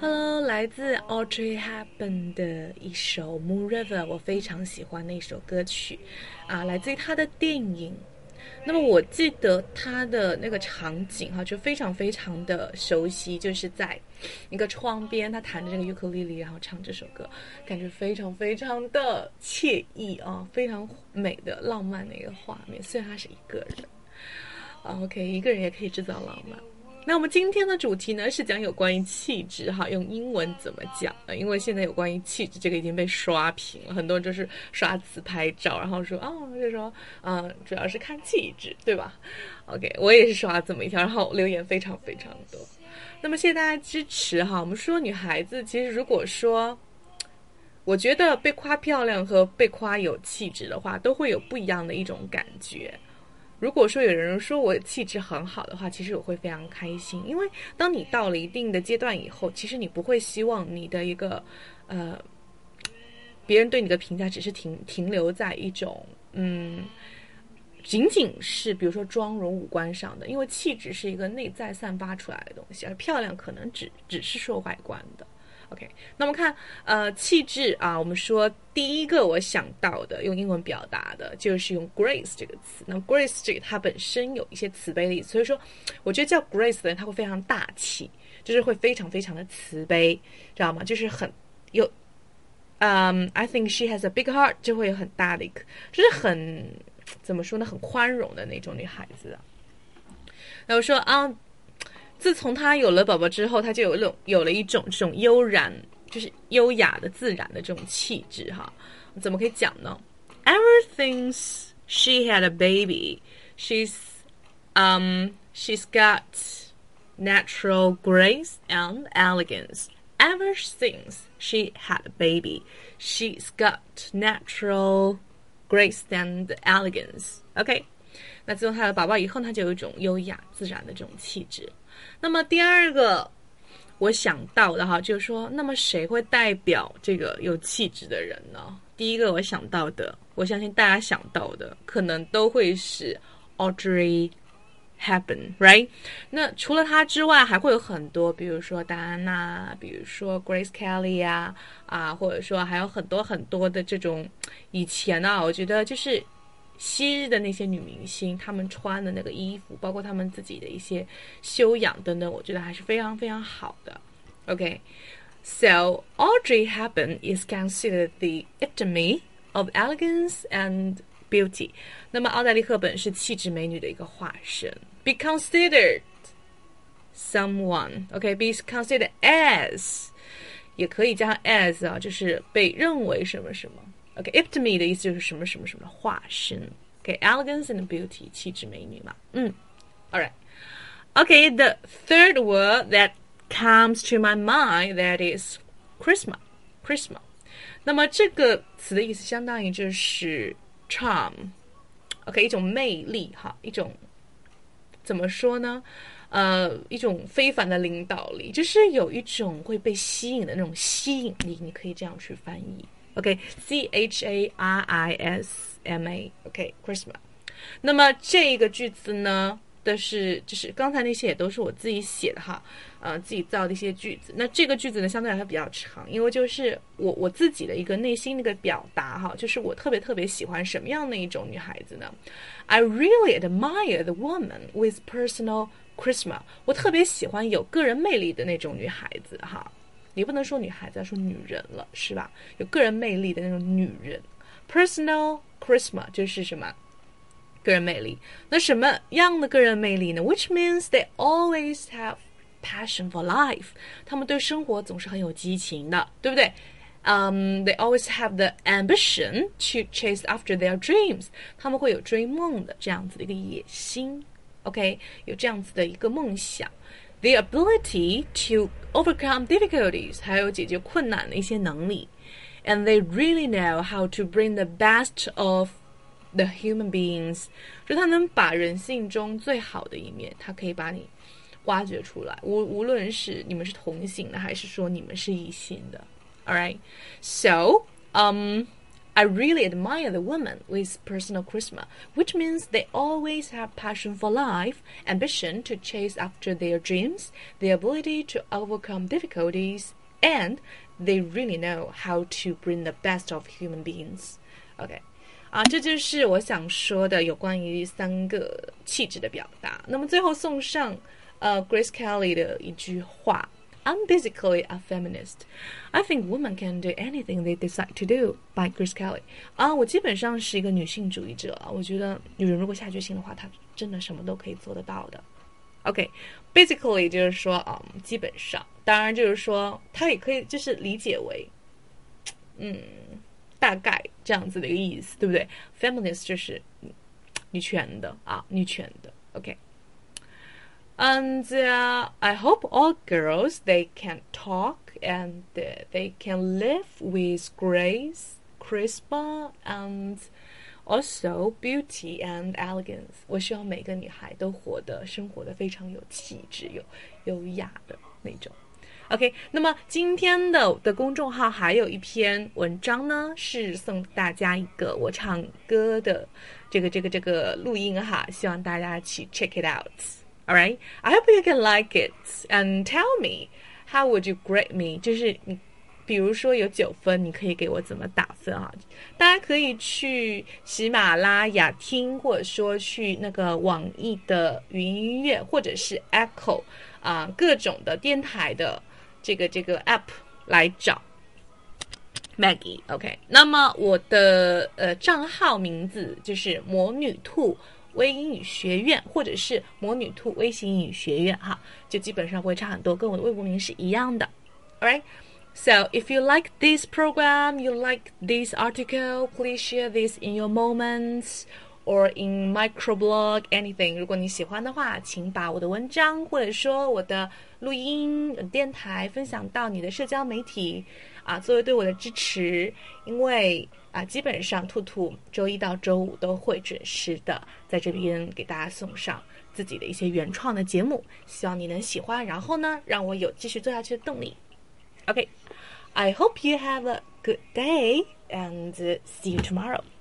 喽，来自 Audrey Hepburn 的一首《Moon River》，我非常喜欢那首歌曲，啊，来自于他的电影。那么我记得他的那个场景哈，就非常非常的熟悉，就是在一个窗边，他弹着这个尤克里里，然后唱这首歌，感觉非常非常的惬意啊，非常美的浪漫的一个画面。虽然他是一个人，啊，OK，一个人也可以制造浪漫。那我们今天的主题呢是讲有关于气质哈，用英文怎么讲呢？因为现在有关于气质这个已经被刷屏了，很多人就是刷自拍照，然后说啊，就说嗯，主要是看气质，对吧？OK，我也是刷这么一条，然后留言非常非常多。那么谢谢大家支持哈。我们说女孩子其实如果说，我觉得被夸漂亮和被夸有气质的话，都会有不一样的一种感觉。如果说有人说我气质很好的话，其实我会非常开心，因为当你到了一定的阶段以后，其实你不会希望你的一个呃，别人对你的评价只是停停留在一种嗯，仅仅是比如说妆容五官上的，因为气质是一个内在散发出来的东西，而漂亮可能只只是说外观的。OK，那么看呃气质啊，我们说第一个我想到的用英文表达的就是用 grace 这个词。那 grace 这个它本身有一些慈悲的意思，所以说我觉得叫 grace 的人他会非常大气，就是会非常非常的慈悲，知道吗？就是很有，嗯，I think she has a big heart，就会有很大的一个，就是很怎么说呢，很宽容的那种女孩子。那我说啊。自从他有了宝宝之后，他就有一种有了一种这种悠然，就是优雅的、自然的这种气质哈。怎么可以讲呢？Ever since she had a baby, she's um she's got natural grace and elegance. Ever since she had a baby, she's got natural grace and elegance. OK，那自从她有宝宝以后，她就有一种优雅自然的这种气质。那么第二个，我想到的哈，就是说，那么谁会代表这个有气质的人呢？第一个我想到的，我相信大家想到的，可能都会是 Audrey Hepburn，right？那除了她之外，还会有很多，比如说戴安娜，比如说 Grace Kelly 呀，啊，或者说还有很多很多的这种以前呢，我觉得就是。昔日的那些女明星，她们穿的那个衣服，包括她们自己的一些修养等等，我觉得还是非常非常好的。OK，so Audrey Hepburn is considered the epitome of elegance and beauty。那么奥黛丽·赫本是气质美女的一个化身。Be considered someone，OK，be considered as，也可以加上 as 啊，就是被认为什么什么。OK，epitome 的意思就是什么什么什么化身。OK，elegance and beauty，气质美女嘛。嗯，All right。OK，the third word that comes to my mind that is Christmas，Christmas。那么这个词的意思相当于就是 charm。OK，一种魅力哈，一种怎么说呢？呃，一种非凡的领导力，就是有一种会被吸引的那种吸引力，你可以这样去翻译。OK，C H A R I S M A，OK，Charisma。那么这个句子呢，的是就是刚才那些也都是我自己写的哈，呃，自己造的一些句子。那这个句子呢，相对来说比较长，因为就是我我自己的一个内心的一个表达哈，就是我特别特别喜欢什么样的一种女孩子呢？I really admire the woman with personal charisma。我特别喜欢有个人魅力的那种女孩子哈。你不能说女孩子，要说女人了，是吧？有个人魅力的那种女人，personal charisma 就是什么？个人魅力。那什么样的个人魅力呢？Which means they always have passion for life。他们对生活总是很有激情的，对不对？嗯，they always have the ambition to chase after their dreams。他们会有追梦的这样子的一个野心，OK？有这样子的一个梦想。The ability to overcome difficulties，还有解决困难的一些能力，and they really know how to bring the best of the human beings，就他能把人性中最好的一面，他可以把你挖掘出来。无无论是你们是同性的，还是说你们是异性的，All right，so um。 I really admire the women with personal charisma, which means they always have passion for life, ambition to chase after their dreams, the ability to overcome difficulties, and they really know how to bring the best of human beings. OK，啊，这就是我想说的有关于三个气质的表达。那么最后送上呃 Grace Kelly 的一句话。 I'm basically a feminist. I think women can do anything they decide to do. By Chris Kelly. 啊，我基本上是一个女性主义者。我觉得女人如果下决心的话，她真的什么都可以做得到的。OK，basically、就是说啊、嗯，基本上，当然就是说，它也可以就是理解为，嗯，大概这样子的一个意思，对不对？Feminist 就是女权的啊，女权的。OK。and uh, I hope all girls they can talk and uh, they can live with grace, charisma, and also beauty and elegance. 我希望每个女孩都活得生活的非常有气质、有优雅的那种。OK，那么今天的的公众号还有一篇文章呢，是送大家一个我唱歌的这个这个这个录音哈，希望大家去 check it out。 All right, I hope you can like it and tell me how would you grade me？就是你，比如说有九分，你可以给我怎么打分啊？大家可以去喜马拉雅听，或者说去那个网易的云音乐，或者是 Echo 啊各种的电台的这个这个 App 来找 Maggie。OK，那么我的呃账号名字就是魔女兔。微英语学院，或者是魔女兔微型英语学院，哈，就基本上不会差很多，跟我的微博名是一样的。Alright, so if you like this program, you like this article, please share this in your moments Or in microblog anything. 如果你喜欢的话，请把我的文章或者说我的录音电台分享到你的社交媒体啊，作为对我的支持，因为。啊，基本上兔兔周一到周五都会准时的在这边给大家送上自己的一些原创的节目，希望你能喜欢，然后呢，让我有继续做下去的动力。OK，I hope you have a good day and see you tomorrow.